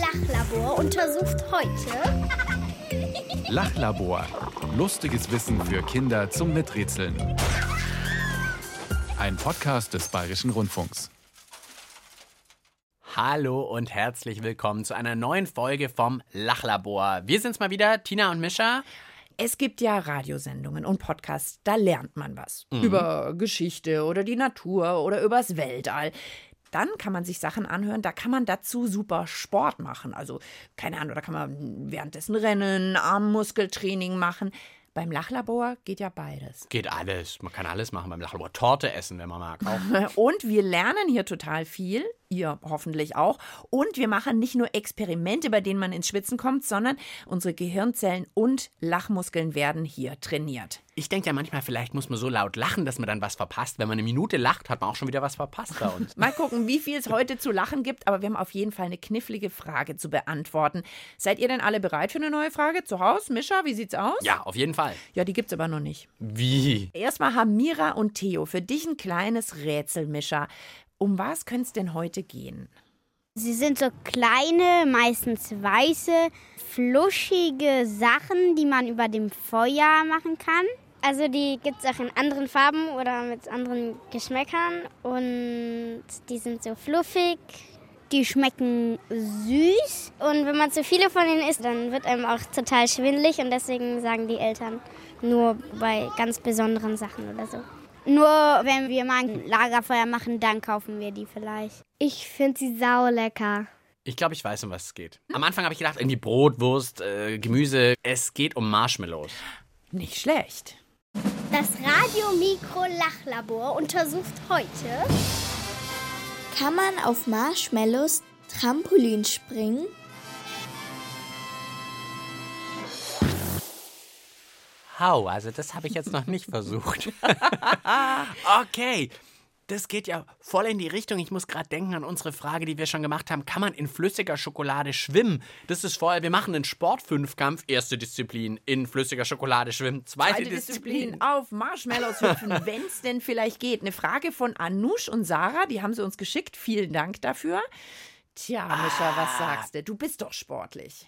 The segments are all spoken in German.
Lachlabor untersucht heute Lachlabor. Lustiges Wissen für Kinder zum Miträtseln. Ein Podcast des Bayerischen Rundfunks. Hallo und herzlich willkommen zu einer neuen Folge vom Lachlabor. Wir sind's mal wieder, Tina und Mischa. Es gibt ja Radiosendungen und Podcasts, da lernt man was. Über Geschichte oder die Natur oder übers Weltall. Dann kann man sich Sachen anhören, da kann man dazu super Sport machen. Also, keine Ahnung, da kann man währenddessen rennen, Armmuskeltraining machen. Beim Lachlabor geht ja beides. Geht alles. Man kann alles machen beim Lachlabor. Torte essen, wenn man mag. Auch. Und wir lernen hier total viel, ihr hoffentlich auch. Und wir machen nicht nur Experimente, bei denen man ins Schwitzen kommt, sondern unsere Gehirnzellen und Lachmuskeln werden hier trainiert. Ich denke ja manchmal, vielleicht muss man so laut lachen, dass man dann was verpasst. Wenn man eine Minute lacht, hat man auch schon wieder was verpasst bei uns. Mal gucken, wie viel es heute zu lachen gibt, aber wir haben auf jeden Fall eine knifflige Frage zu beantworten. Seid ihr denn alle bereit für eine neue Frage? Zu Hause? Mischa, wie sieht's aus? ja, auf jeden Fall. Ja, die gibt's aber noch nicht. Wie? Erstmal haben Mira und Theo für dich ein kleines Rätsel, Mischa. Um was könnte es denn heute gehen? Sie sind so kleine, meistens weiße, fluschige Sachen, die man über dem Feuer machen kann. Also die gibt es auch in anderen Farben oder mit anderen Geschmäckern und die sind so fluffig. Die schmecken süß und wenn man zu viele von ihnen isst, dann wird einem auch total schwindelig und deswegen sagen die Eltern nur bei ganz besonderen Sachen oder so. Nur wenn wir mal ein Lagerfeuer machen, dann kaufen wir die vielleicht. Ich finde sie saulecker. Ich glaube, ich weiß, um was es geht. Am Anfang habe ich gedacht, irgendwie Brot, Wurst, äh, Gemüse. Es geht um Marshmallows. Nicht schlecht. Das Radiomikro-Lachlabor untersucht heute Kann man auf Marshmallows Trampolin springen? Hau, also das habe ich jetzt noch nicht versucht. okay. Das geht ja voll in die Richtung. Ich muss gerade denken an unsere Frage, die wir schon gemacht haben. Kann man in flüssiger Schokolade schwimmen? Das ist voll. Wir machen einen Sportfünfkampf. Erste Disziplin in flüssiger Schokolade schwimmen. Zweite, Zweite Disziplin auf Marshmallows hüpfen, wenn es denn vielleicht geht. Eine Frage von Anush und Sarah, die haben sie uns geschickt. Vielen Dank dafür. Tja, Mischa, was sagst du? Du bist doch sportlich.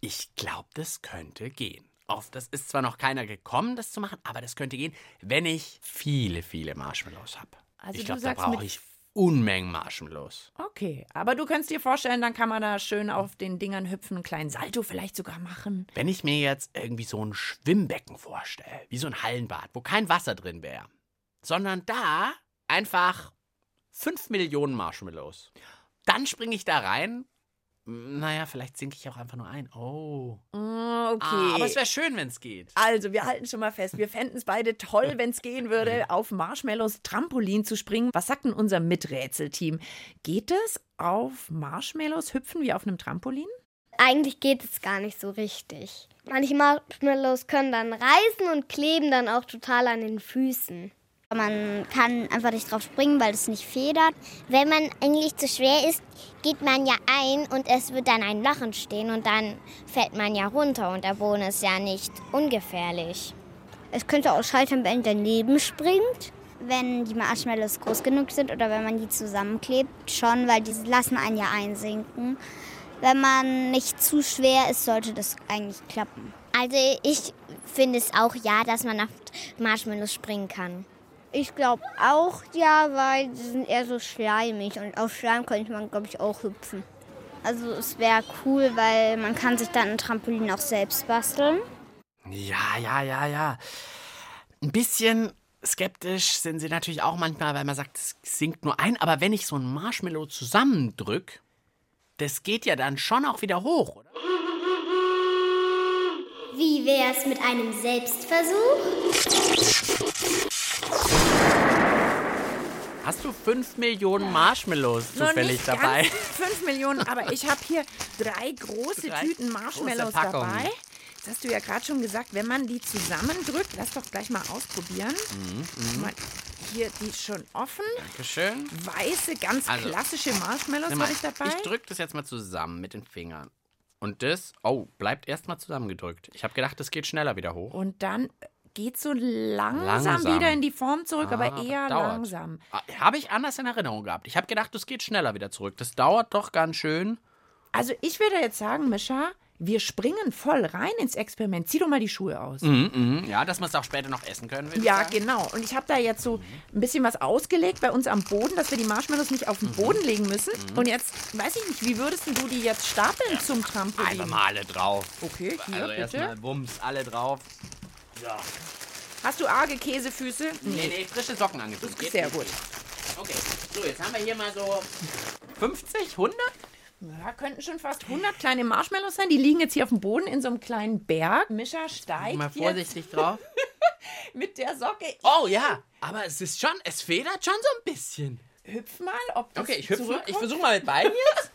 Ich glaube, das könnte gehen. Auf das ist zwar noch keiner gekommen, das zu machen, aber das könnte gehen, wenn ich viele, viele Marshmallows habe. Also ich du glaube, da brauche ich Unmengen Marshmallows. Okay, aber du kannst dir vorstellen, dann kann man da schön auf den Dingern hüpfen, einen kleinen Salto vielleicht sogar machen. Wenn ich mir jetzt irgendwie so ein Schwimmbecken vorstelle, wie so ein Hallenbad, wo kein Wasser drin wäre, sondern da einfach 5 Millionen Marshmallows, dann springe ich da rein. Naja, vielleicht sinke ich auch einfach nur ein. Oh. Ah, Okay. Ah, aber es wäre schön, wenn es geht. Also, wir halten schon mal fest, wir fänden es beide toll, wenn es gehen würde, auf Marshmallows Trampolin zu springen. Was sagt denn unser Miträtselteam? Geht es auf Marshmallows hüpfen wie auf einem Trampolin? Eigentlich geht es gar nicht so richtig. Manche Marshmallows können dann reißen und kleben dann auch total an den Füßen. Man kann einfach nicht drauf springen, weil es nicht federt. Wenn man eigentlich zu schwer ist, geht man ja ein und es wird dann ein Loch entstehen und dann fällt man ja runter und der Boden ist ja nicht ungefährlich. Es könnte auch scheitern, wenn daneben springt. Wenn die Marshmallows groß genug sind oder wenn man die zusammenklebt, schon, weil die lassen einen ja einsinken. Wenn man nicht zu schwer ist, sollte das eigentlich klappen. Also ich finde es auch ja, dass man auf Marshmallows springen kann. Ich glaube auch ja, weil die sind eher so schleimig und auf Schleim könnte man, glaube ich, auch hüpfen. Also es wäre cool, weil man kann sich dann ein Trampolin auch selbst basteln. Ja, ja, ja, ja. Ein bisschen skeptisch sind sie natürlich auch manchmal, weil man sagt, es sinkt nur ein. Aber wenn ich so ein Marshmallow zusammendrück, das geht ja dann schon auch wieder hoch, oder? Wie wär's mit einem Selbstversuch? Hast du fünf Millionen Marshmallows zufällig nicht dabei? Ganz fünf Millionen, aber ich habe hier drei große Drei Tüten Marshmallows große dabei. Jetzt hast du ja gerade schon gesagt, wenn man die zusammendrückt, lass doch gleich mal ausprobieren. Mhm, Guck mal, hier die schon offen. Dankeschön. Weiße, ganz Also, klassische Marshmallows habe ich dabei. Ich drück das jetzt mal zusammen mit den Fingern. Und das, oh, bleibt erstmal zusammengedrückt. Ich habe gedacht, das geht schneller wieder hoch. Und dann geht so langsam, Langsam. wieder in die Form zurück, aber Ah, eher dauert. langsam. Ah, Habe ich anders in Erinnerung gehabt. Ich habe gedacht, das geht schneller wieder zurück. Das dauert doch ganz schön. Also ich würde jetzt sagen, Mischa, wir springen voll rein ins Experiment. Zieh doch mal die Schuhe aus. Mhm, mhm. Ja, dass wir es auch später noch essen können, Ja, genau. Und ich habe da jetzt so ein bisschen was ausgelegt bei uns am Boden, dass wir die Marshmallows nicht auf den Mhm. Boden legen müssen. Und jetzt weiß ich nicht, wie würdest du die jetzt stapeln zum Trampolin? Einfach mal alle drauf. Okay, hier, Also bitte. erstmal Wumms, alle drauf. Hast du arge Käsefüße? Nee, nee, frische Socken angezogen. Geht Sehr nicht. gut. Okay, so, jetzt haben wir hier mal so 50, 100? Ja, könnten schon fast 100 kleine Marshmallows sein. Die liegen jetzt hier auf dem Boden in so einem kleinen Berg. Mischa steigt Mal jetzt vorsichtig drauf. mit der Socke. Oh ja, aber es ist schon, es federt schon so ein bisschen. Hüpf mal, ob das Okay, ich hüpfe mal. Ich versuche mal mit beiden jetzt.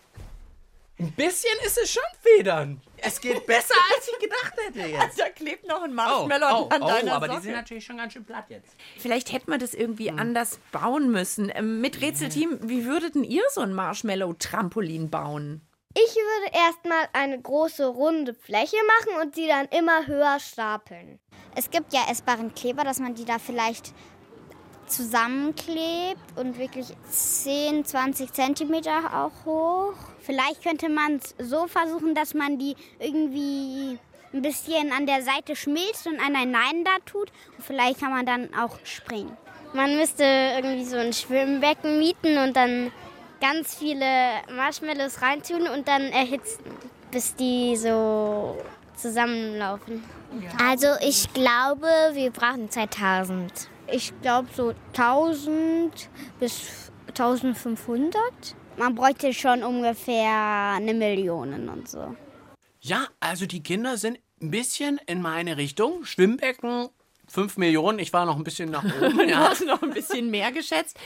Ein bisschen ist es schon federn. Es geht besser, als ich gedacht hätte jetzt. Da klebt noch ein Oh, Marshmallow oh, an deiner oh, aber Socke. die sind natürlich schon ganz schön platt jetzt. Vielleicht hätten wir das irgendwie anders bauen müssen. Ähm, mit Rätselteam, wie würdet denn ihr so ein Marshmallow-Trampolin bauen? Ich würde erstmal eine große runde Fläche machen und die dann immer höher stapeln. Es gibt ja essbaren Kleber, dass man die da vielleicht zusammenklebt und wirklich 10, 20 Zentimeter auch hoch. Vielleicht könnte man es so versuchen, dass man die irgendwie ein bisschen an der Seite schmilzt und aneinander tut. Und vielleicht kann man dann auch springen. Man müsste irgendwie so ein Schwimmbecken mieten und dann ganz viele Marshmallows reintun und dann erhitzen, bis die so zusammenlaufen. Also ich glaube, wir brauchen 2000. Ich glaube so 1000 bis 1500. Man bräuchte schon ungefähr eine Million und so. Ja, also die Kinder sind ein bisschen in meine Richtung. Schwimmbecken, 5 Millionen. Ich war noch ein bisschen nach oben. Du Ja. hast noch ein bisschen mehr geschätzt.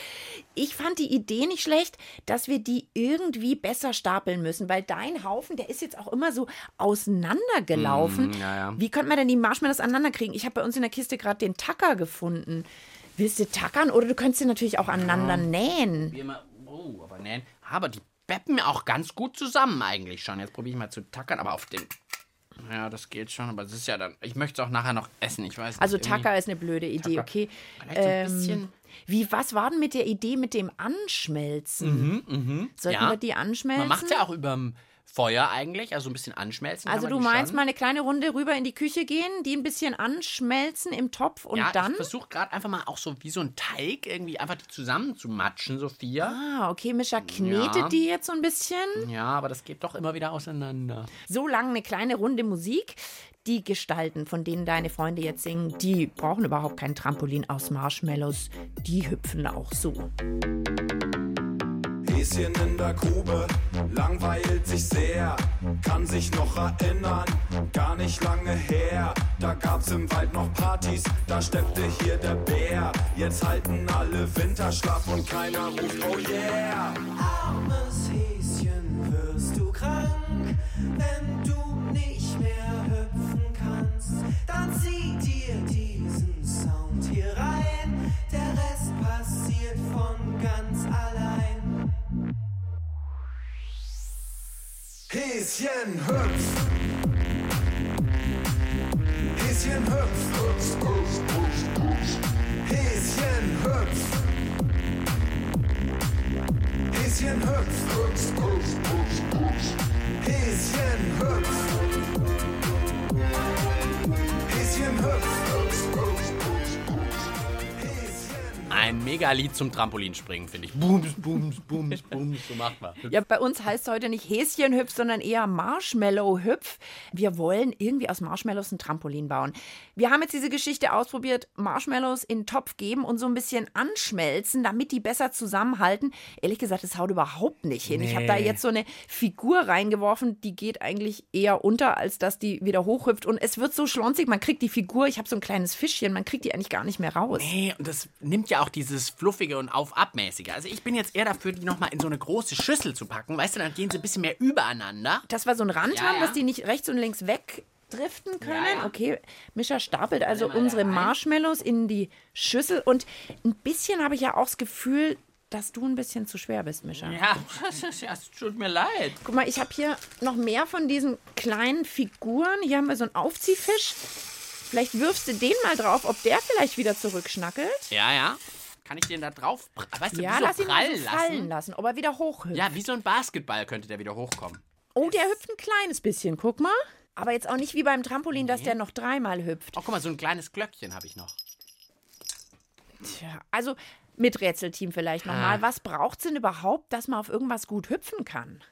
Ich fand die Idee nicht schlecht, dass wir die irgendwie besser stapeln müssen, weil dein Haufen, der ist jetzt auch immer so auseinandergelaufen. Mm, ja, ja. Wie könnte man denn die Marshmallows aneinander kriegen? Ich habe bei uns in der Kiste gerade den Tacker gefunden. Willst du tackern oder du könntest sie natürlich auch aneinander nähen? Wie immer, oh, aber nein. Aber die beppen auch ganz gut zusammen eigentlich schon. Jetzt probiere ich mal zu tackern, aber auf den. Ja, das geht schon, aber es ist ja dann. Ich möchte es auch nachher noch essen, ich weiß nicht. Also Tacker ist eine blöde Idee, Tacker. okay. Vielleicht so ein bisschen- Ähm, wie, was war denn mit der Idee mit dem Anschmelzen? Sollten Mhm, Ja. wir die anschmelzen? Man macht ja auch überm Feuer eigentlich, also ein bisschen anschmelzen. Also du meinst schon. mal eine kleine Runde rüber in die Küche gehen, die ein bisschen anschmelzen im Topf und ja, dann? ich versuche gerade einfach mal auch so wie so ein Teig irgendwie einfach die zusammen zu matschen, Sophia. Ah, okay, Mischa knetet Ja. die jetzt so ein bisschen. Ja, aber das geht doch immer wieder auseinander. So lang eine kleine Runde Musik. Die Gestalten, von denen deine Freunde jetzt singen, die brauchen überhaupt kein Trampolin aus Marshmallows. Die hüpfen auch so. Häschen in der Grube, langweilt sich sehr, kann sich noch erinnern, gar nicht lange her. Da gab's im Wald noch Partys, da steppte hier der Bär. Jetzt halten alle Winterschlaf und keiner ruft Oh yeah. Armes Häschen, Häschen hüpft. Mega-Lied zum Trampolinspringen, finde ich. Booms, booms, booms, booms, so macht man. Ja, bei uns heißt es heute nicht Häschenhüpf, sondern eher Marshmallow-Hüpf. Wir wollen irgendwie aus Marshmallows ein Trampolin bauen. Wir haben jetzt diese Geschichte ausprobiert, Marshmallows in den Topf geben und so ein bisschen anschmelzen, damit die besser zusammenhalten. Ehrlich gesagt, das haut überhaupt nicht hin. Ich habe da Nee. jetzt so eine Figur reingeworfen, die geht eigentlich eher unter, als dass die wieder hochhüpft. Und es wird so schlonzig, man kriegt die Figur, ich habe so ein kleines Fischchen, man kriegt die eigentlich gar nicht mehr raus. Nee, und das nimmt ja auch dieses Fluffige und Auf-Ab-mäßige. Also ich bin jetzt eher dafür, die nochmal in so eine große Schüssel zu packen. Weißt du, dann gehen sie ein bisschen mehr übereinander. dass wir so einen Rand Ja, haben, ja. dass die nicht rechts und links wegdriften können. Ja. Okay, Mischa stapelt also unsere. Marshmallows in die Schüssel und ein bisschen habe ich ja auch das Gefühl, dass du ein bisschen zu schwer bist, Mischa. Ja, es tut mir leid. Guck mal, ich habe hier noch mehr von diesen kleinen Figuren. Hier haben wir so einen Aufziehfisch. Vielleicht wirfst du den mal drauf, ob der vielleicht wieder zurückschnackelt. Ja, ja. Kann ich den da drauf, weißt du, Ja, wie so lass ihn prall so fallen lassen, ob er wieder hochhüpft. Ja, wie so ein Basketball könnte der wieder hochkommen. Oh, der hüpft ein kleines bisschen, guck mal. Aber jetzt auch nicht wie beim Trampolin, dass der noch dreimal hüpft. Oh, guck mal, so ein kleines Glöckchen habe ich noch. Tja, also mit Rätselteam vielleicht nochmal. Ah. Was braucht es denn überhaupt, dass man auf irgendwas gut hüpfen kann?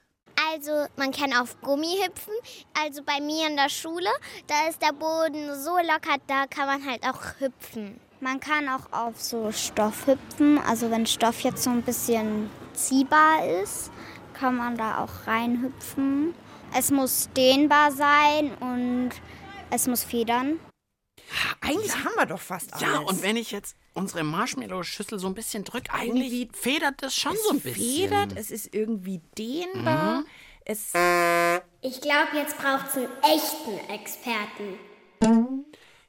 Also man kann auf Gummi hüpfen. Also bei mir in der Schule, da ist der Boden so locker, da kann man halt auch hüpfen. Man kann auch auf so Stoff hüpfen. Also wenn Stoff jetzt so ein bisschen ziehbar ist, kann man da auch reinhüpfen. Es muss dehnbar sein und es muss federn. Eigentlich haben wir doch fast alles. Ja, und wenn ich jetzt unsere Marshmallow-Schüssel so ein bisschen drücke, eigentlich Irgendwie federt das schon es so ein bisschen. Mhm. federt, es ist irgendwie dehnbar. Es Ich glaube, jetzt braucht es einen echten Experten.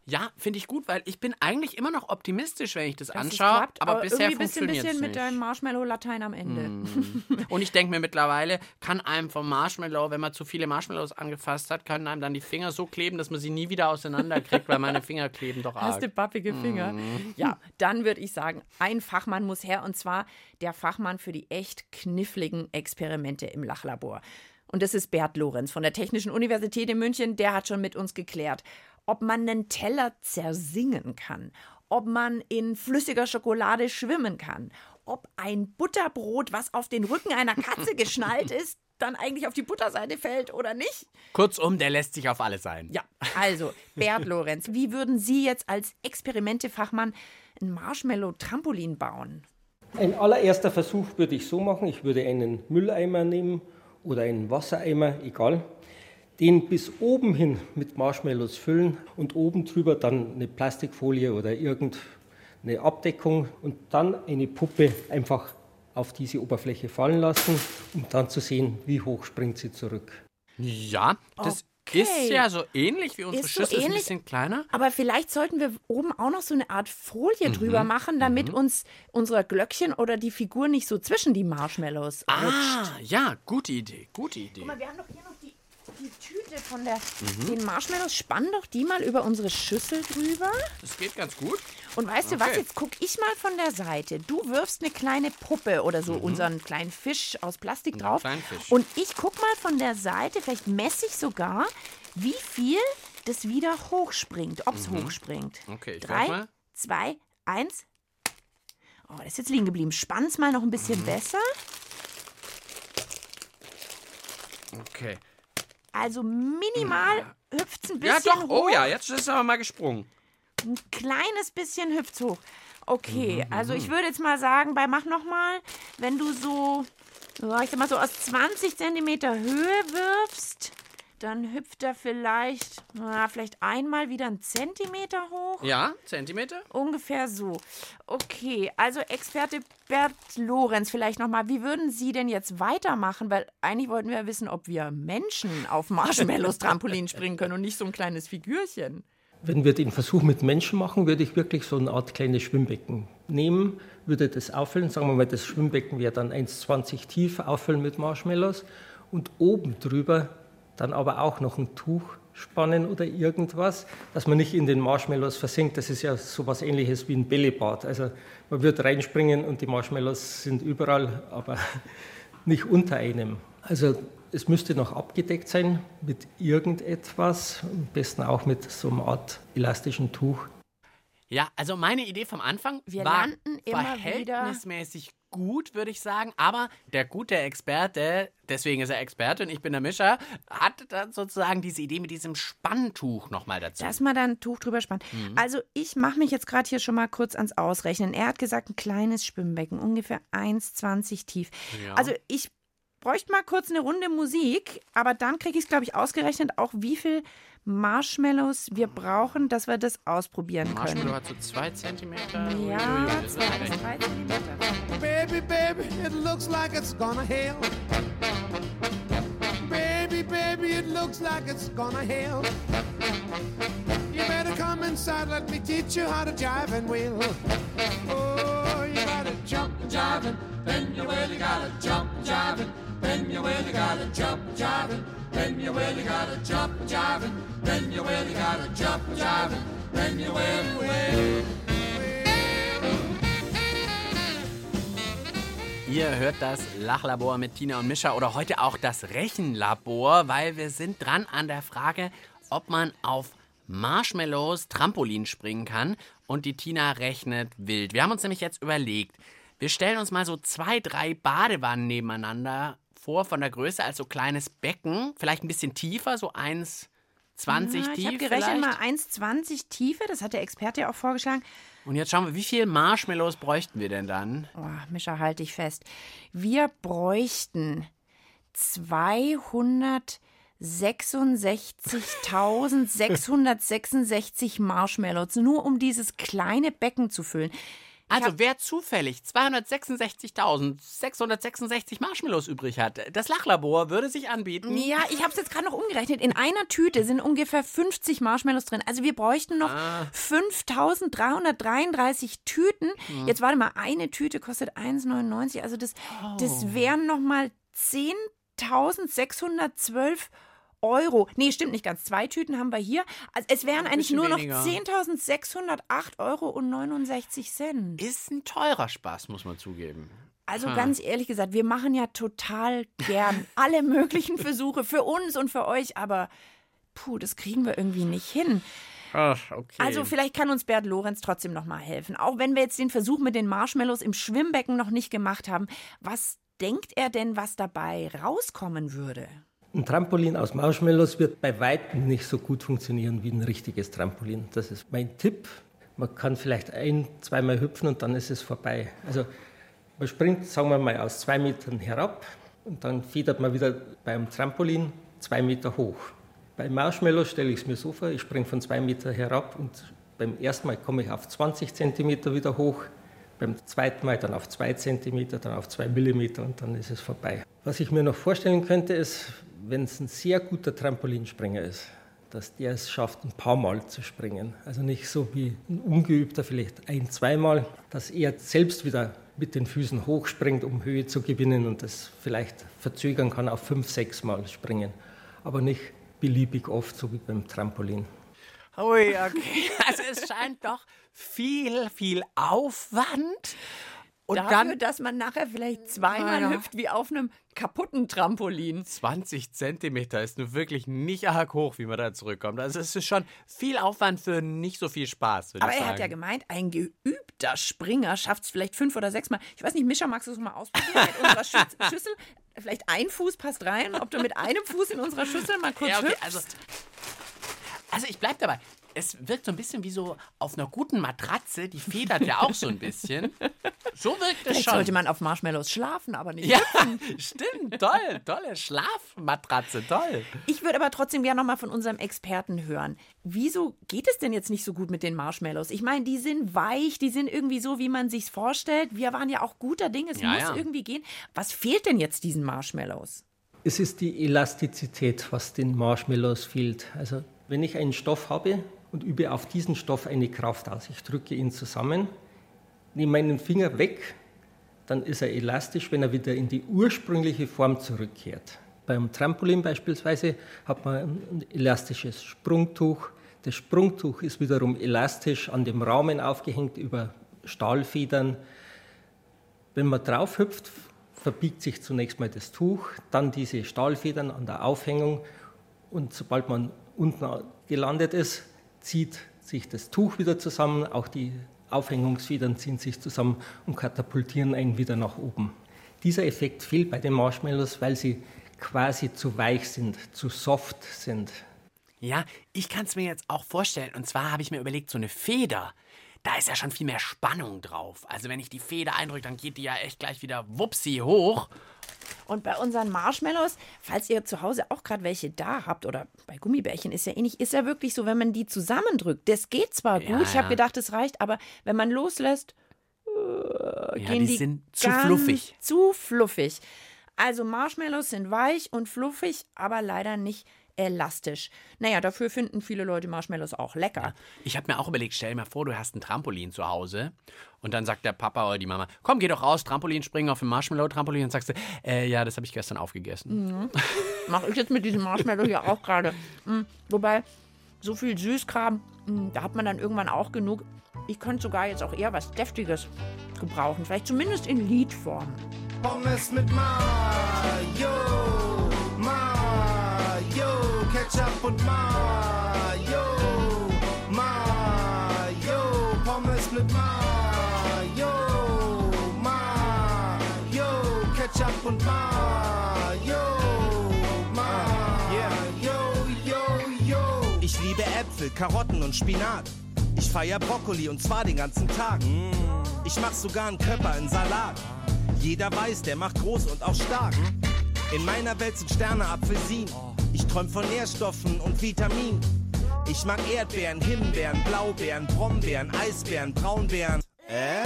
Ja, finde ich gut, weil ich bin eigentlich immer noch optimistisch, wenn ich das dass es anschaue, klappt, aber, bisher irgendwie bist du ein funktioniert es bisschen mit nicht. deinem Marshmallow-Latein am Ende. Und ich denke mir mittlerweile, kann einem vom Marshmallow, wenn man zu viele Marshmallows angefasst hat, können einem dann die Finger so kleben, dass man sie nie wieder auseinanderkriegt, weil meine Finger kleben doch Hast du arg. pappige Finger? Ja, dann würde ich sagen, ein Fachmann muss her und zwar der Fachmann für die echt kniffligen Experimente im Lachlabor. Und das ist Bert Lorenz von der Technischen Universität in München. Der hat schon mit uns geklärt, ob man einen Teller zersingen kann, ob man in flüssiger Schokolade schwimmen kann, ob ein Butterbrot, was auf den Rücken einer Katze geschnallt ist, dann eigentlich auf die Butterseite fällt oder nicht. Kurzum, der lässt sich auf alles ein. Ja, also Bert Lorenz, wie würden Sie jetzt als Experimentefachmann ein Marshmallow-Trampolin bauen? Ein allererster Versuch würde ich so machen, ich würde einen Mülleimer nehmen oder einen Wassereimer, egal, den bis oben hin mit Marshmallows füllen und oben drüber dann eine Plastikfolie oder irgendeine Abdeckung und dann eine Puppe einfach auf diese Oberfläche fallen lassen, um dann zu sehen, wie hoch springt sie zurück. Ja, das Okay. ist ja so ähnlich wie unsere Ist so Schüssel, ist ein ähnlich. bisschen kleiner. Aber vielleicht sollten wir oben auch noch so eine Art Folie drüber machen, damit uns unser Glöckchen oder die Figur nicht so zwischen die Marshmallows rutscht. Ah, ja, gute Idee, gute Idee. Guck mal, wir haben doch hier noch die, Tüte von der, den Marshmallows. Spann doch die mal über unsere Schüssel drüber. Das geht ganz gut. Und weißt du was, Okay. jetzt guck ich mal von der Seite. Du wirfst eine kleine Puppe oder so unseren kleinen Fisch aus Plastik Ja, drauf. Fisch. Und ich guck mal von der Seite, vielleicht messe ich sogar, wie viel das wieder hochspringt, ob es hochspringt. Okay, ich Drei, mal. zwei, eins. Oh, das ist jetzt liegen geblieben. Spann's mal noch ein bisschen Mhm. besser. Okay. Also minimal hüpft's ein Ja, bisschen doch. hoch. Oh ja, jetzt ist es aber mal gesprungen. Ein kleines bisschen hüpft's hoch. Okay, Mhm, also ich würde jetzt mal sagen, bei mach noch mal, wenn du so, so, ich sag mal so aus 20 Zentimeter Höhe wirfst, dann hüpft er vielleicht, na, vielleicht einmal wieder einen Zentimeter hoch. Ja, Zentimeter? Ungefähr so. Okay, also Experte Bert Lorenz, vielleicht nochmal, wie würden Sie denn jetzt weitermachen? Weil eigentlich wollten wir ja wissen, ob wir Menschen auf Marshmallows Trampolin springen können und nicht so ein kleines Figürchen. Wenn wir den Versuch mit Menschen machen, würde ich wirklich so eine Art kleines Schwimmbecken nehmen, würde das auffüllen, sagen wir mal, das Schwimmbecken wäre dann 1,20 tief, auffüllen mit Marshmallows und oben drüber dann aber auch noch ein Tuch spannen oder irgendwas, dass man nicht in den Marshmallows versinkt. Das ist ja so was ähnliches wie ein Bällebad. Also man wird reinspringen und die Marshmallows sind überall, aber nicht unter einem. Also es müsste noch abgedeckt sein mit irgendetwas, am besten auch mit so einer Art elastischen Tuch. Ja, also meine Idee vom Anfang Wir war landen immer verhältnismäßig gut, würde ich sagen. Aber der gute Experte, deswegen ist er Experte und ich bin der Mischer, hatte dann sozusagen diese Idee mit diesem Spanntuch nochmal dazu. Dass man da ein Tuch drüber spannt. Also ich mache mich jetzt gerade hier schon mal kurz ans Ausrechnen. Er hat gesagt, ein kleines Schwimmbecken, ungefähr 1,20 tief. Ja. Also ich bräuchte mal kurz eine Runde Musik, aber dann kriege ich es, glaube ich, ausgerechnet, auch wie viel Marshmallows wir brauchen, dass wir das ausprobieren Marshmallow können. hat so zwei Zentimeter. Ja, zwei bis recht. drei Zentimeter. Baby, baby, it looks like it's gonna hail. Baby, baby, it looks like it's gonna hail. You better come inside, let me teach you how to jive and wheel. Oh, you gotta jump and jive and then you really gotta jump and jive and then you really gotta jump and then you really gotta jump and then you really gotta jump and then you really, really. Ihr hört das Lachlabor mit Tina und Mischa oder heute auch das Rechenlabor, weil wir sind dran an der Frage, ob man auf Marshmallows Trampolin springen kann und die Tina rechnet wild. Wir haben uns nämlich jetzt überlegt, wir stellen uns mal so zwei, drei Badewannen nebeneinander vor von der Größe als so kleines Becken, vielleicht ein bisschen tiefer, so 1,20 Ja, tief. ich habe gerechnet vielleicht. mal 1,20 Tiefe, das hat der Experte ja auch vorgeschlagen. Und jetzt schauen wir, wie viel Marshmallows bräuchten wir denn dann? Oh, Mischa, halte ich fest. Wir bräuchten 266.666 Marshmallows, nur um dieses kleine Becken zu füllen. Also wer zufällig 266.666 Marshmallows übrig hat, das Lachlabor würde sich anbieten. Ja, ich habe es jetzt gerade noch umgerechnet. In einer Tüte sind ungefähr 50 Marshmallows drin. Also wir bräuchten noch 5333 Tüten. Hm. Jetzt warte mal, eine Tüte kostet 1,99. Also das, das wären noch mal 10.612 Euro. Nee, stimmt nicht ganz. Zwei Tüten haben wir hier. Also es wären eigentlich nur noch weniger. 10.608 Euro und 69 Cent. Ist ein teurer Spaß, muss man zugeben. Also Ha. ganz ehrlich gesagt, wir machen ja total gern alle möglichen Versuche für uns und für euch, aber puh, das kriegen wir irgendwie nicht hin. Ach, okay. Also vielleicht kann uns Bert Lorenz trotzdem noch mal helfen. Auch wenn wir jetzt den Versuch mit den Marshmallows im Schwimmbecken noch nicht gemacht haben, was denkt er denn, was dabei rauskommen würde? Ein Trampolin aus Marshmallows wird bei weitem nicht so gut funktionieren wie ein richtiges Trampolin. Das ist mein Tipp. Man kann vielleicht ein, zweimal hüpfen und dann ist es vorbei. Also man springt, sagen wir mal, aus zwei Metern herab und dann federt man wieder beim Trampolin zwei Meter hoch. Bei Marshmallows stelle ich es mir so vor, ich springe von zwei Meter herab und beim ersten Mal komme ich auf 20 Zentimeter wieder hoch, beim zweiten Mal dann auf zwei Zentimeter, dann auf zwei Millimeter und dann ist es vorbei. Was ich mir noch vorstellen könnte, ist, wenn es ein sehr guter Trampolinspringer ist, dass der es schafft, ein paar Mal zu springen. Also nicht so wie ein Ungeübter, vielleicht ein, zweimal, dass er selbst wieder mit den Füßen hochspringt, um Höhe zu gewinnen und das vielleicht verzögern kann auf fünf, sechs Mal springen. Aber nicht beliebig oft, so wie beim Trampolin. Ui, okay. Also es scheint doch viel, viel Aufwand. Und Dafür, dann dass man nachher vielleicht zweimal Ja. hüpft wie auf einem kaputten Trampolin. 20 Zentimeter ist nun wirklich nicht arg hoch, wie man da zurückkommt. Also es ist schon viel Aufwand für nicht so viel Spaß, Aber ich er hat ja gemeint, ein geübter Springer schafft es vielleicht fünf oder sechs Mal. Ich weiß nicht, Mischa, magst du es mal ausprobieren mit unserer Schü- Schüssel? Vielleicht ein Fuß passt rein, ob du mit einem Fuß in unserer Schüssel mal kurz Ja, okay, hüpfst. also, also ich bleib dabei. Es wirkt so ein bisschen wie so auf einer guten Matratze, die federt ja auch so ein bisschen. So wirkt es Vielleicht schon. sollte man auf Marshmallows schlafen, aber nicht ja, stimmt, toll, tolle Schlafmatratze, toll. Ich würde aber trotzdem gerne noch mal von unserem Experten hören. Wieso geht es denn jetzt nicht so gut mit den Marshmallows? Ich meine, die sind weich, die sind irgendwie so, wie man sich's vorstellt. Wir waren ja auch guter Dinge, es Ja, muss ja. irgendwie gehen. Was fehlt denn jetzt diesen Marshmallows? Es ist die Elastizität, was den Marshmallows fehlt. Also wenn ich einen Stoff habe und übe auf diesen Stoff eine Kraft aus, ich drücke ihn zusammen, nehme meinen Finger weg, dann ist er elastisch, wenn er wieder in die ursprüngliche Form zurückkehrt. Beim Trampolin beispielsweise hat man ein elastisches Sprungtuch. Das Sprungtuch ist wiederum elastisch an dem Rahmen aufgehängt über Stahlfedern. Wenn man drauf hüpft, verbiegt sich zunächst mal das Tuch, dann diese Stahlfedern an der Aufhängung und sobald man unten gelandet ist, zieht sich das Tuch wieder zusammen, auch die Aufhängungsfedern ziehen sich zusammen und katapultieren einen wieder nach oben. Dieser Effekt fehlt bei den Marshmallows, weil sie quasi zu weich sind, zu soft sind. Ja, ich kann es mir jetzt auch vorstellen. Und zwar habe ich mir überlegt, so eine Feder, da ist ja schon viel mehr Spannung drauf. Also wenn ich die Feder eindrücke, dann geht die ja echt gleich wieder wupsi hoch. Und bei unseren Marshmallows, falls ihr zu Hause auch gerade welche da habt oder bei Gummibärchen ist ja ähnlich, ist ja wirklich so, wenn man die zusammendrückt, das geht zwar Ja, gut, ich habe ja. gedacht, es reicht, aber wenn man loslässt, äh, Ja, gehen die die, sind zu fluffig. Zu fluffig. Also Marshmallows sind weich und fluffig, aber leider nicht elastisch. Naja, dafür finden viele Leute Marshmallows auch lecker. Ich habe mir auch überlegt, stell dir mal vor, du hast ein Trampolin zu Hause und dann sagt der Papa oder die Mama, komm, geh doch raus, Trampolin springen auf dem Marshmallow-Trampolin und sagst du, äh, ja, das habe ich gestern aufgegessen. Mache ich jetzt mit diesem Marshmallow hier auch gerade. Mm, Wobei, so viel Süßkram, mm, da hat man dann irgendwann auch genug. Ich könnte sogar jetzt auch eher was Deftiges gebrauchen. Vielleicht zumindest in Liedform. Pommes mit Mayo, Ketchup und Mayo, Mayo, Pommes mit Mayo, Mayo, Ketchup und Mayo, Mayo, yo, yo. Ich liebe Äpfel, Karotten und Spinat. Ich feier Brokkoli und zwar den ganzen Tag. Ich mach sogar einen Körper in Salat. Jeder weiß, der macht groß und auch stark. In meiner Welt sind Sterne Apfelsinen. Ich träum von Nährstoffen und Vitaminen. Ich mag Erdbeeren, Himbeeren, Blaubeeren, Brombeeren, Eisbeeren, Braunbeeren. Äh?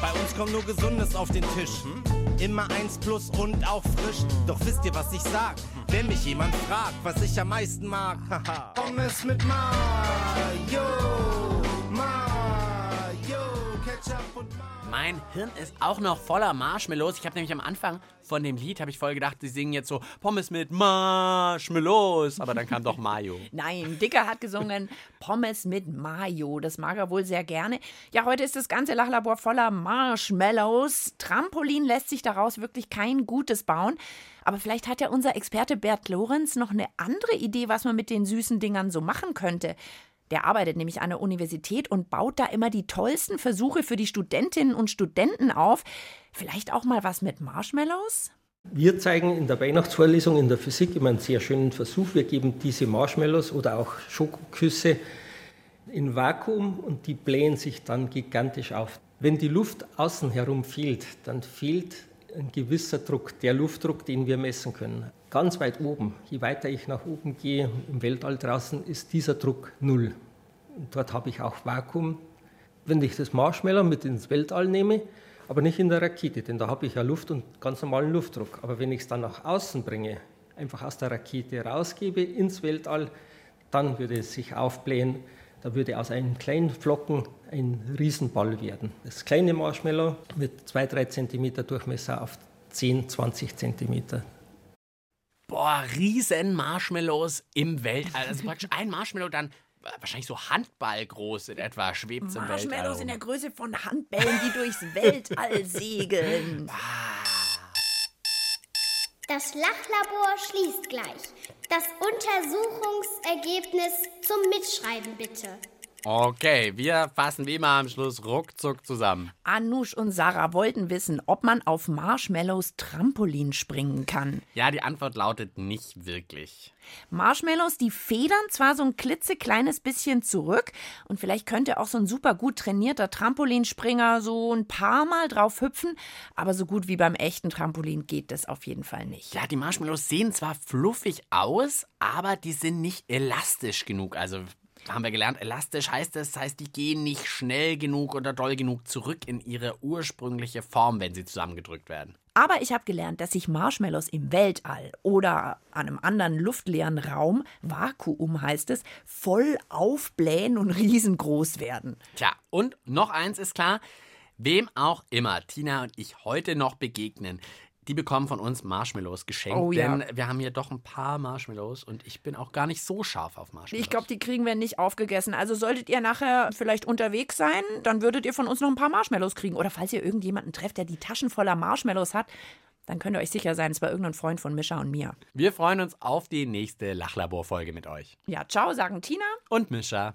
Bei uns kommt nur Gesundes auf den Tisch. Immer eins plus und auch frisch. Doch wisst ihr, was ich sag? Wenn mich jemand fragt, was ich am meisten mag, haha. Pommes mit Mayo, Mein Hirn ist auch noch voller Marshmallows. Ich habe nämlich am Anfang von dem Lied, habe ich voll gedacht, sie singen jetzt so Pommes mit Marshmallows. Aber dann kam doch Mayo. Nein, Dicker hat gesungen Pommes mit Mayo. Das mag er wohl sehr gerne. Ja, heute ist das ganze Lachlabor voller Marshmallows. Trampolin lässt sich daraus wirklich kein gutes bauen. Aber vielleicht hat ja unser Experte Bert Lorenz noch eine andere Idee, was man mit den süßen Dingern so machen könnte. Der arbeitet nämlich an der Universität und baut da immer die tollsten Versuche für die Studentinnen und Studenten auf. Vielleicht auch mal was mit Marshmallows? Wir zeigen in der Weihnachtsvorlesung in der Physik immer einen sehr schönen Versuch. Wir geben diese Marshmallows oder auch Schokoküsse in Vakuum und die blähen sich dann gigantisch auf. Wenn die Luft außen herum fehlt, dann fehlt ein gewisser Druck, der Luftdruck, den wir messen können. Ganz weit oben, je weiter ich nach oben gehe, im Weltall draußen, ist dieser Druck null. Und dort habe ich auch Vakuum. Wenn ich das Marshmallow mit ins Weltall nehme, aber nicht in der Rakete, denn da habe ich ja Luft und ganz normalen Luftdruck. Aber wenn ich es dann nach außen bringe, einfach aus der Rakete rausgebe ins Weltall, dann würde es sich aufblähen. Da würde aus einem kleinen Flocken ein Riesenball werden. Das kleine Marshmallow mit 2-3 cm Durchmesser auf 10, 20 cm. Boah, riesen Marshmallows im Weltall. Also praktisch ein Marshmallow dann wahrscheinlich so Handballgroß in etwa schwebt im Weltall. Marshmallows in der. Größe von Handbällen, die durchs Weltall segeln. Das Lachlabor schließt gleich. Das Untersuchungsergebnis zum Mitschreiben bitte. Okay, wir fassen wie immer am Schluss ruckzuck zusammen. Anush und Sarah wollten wissen, ob man auf Marshmallows Trampolin springen kann. Ja, die Antwort lautet nicht wirklich. Marshmallows, die federn zwar so ein klitzekleines bisschen zurück und vielleicht könnte auch so ein super gut trainierter Trampolinspringer so ein paar Mal drauf hüpfen, aber so gut wie beim echten Trampolin geht das auf jeden Fall nicht. Ja, die Marshmallows sehen zwar fluffig aus, aber die sind nicht elastisch genug. Also haben wir gelernt, elastisch heißt es, das heißt, die gehen nicht schnell genug oder doll genug zurück in ihre ursprüngliche Form, wenn sie zusammengedrückt werden. Aber ich habe gelernt, dass sich Marshmallows im Weltall oder an einem anderen luftleeren Raum, Vakuum heißt es, voll aufblähen und riesengroß werden. Tja, und noch eins ist klar, wem auch immer Tina und ich heute noch begegnen, die bekommen von uns Marshmallows geschenkt, Oh ja. denn wir haben hier doch ein paar Marshmallows und ich bin auch gar nicht so scharf auf Marshmallows. Ich glaube, die kriegen wir nicht aufgegessen. Also solltet ihr nachher vielleicht unterwegs sein, dann würdet ihr von uns noch ein paar Marshmallows kriegen. Oder falls ihr irgendjemanden trefft, der die Taschen voller Marshmallows hat, dann könnt ihr euch sicher sein, es war irgendein Freund von Mischa und mir. Wir freuen uns auf die nächste Lachlabor-Folge mit euch. Ja, ciao, sagen Tina. Und Mischa.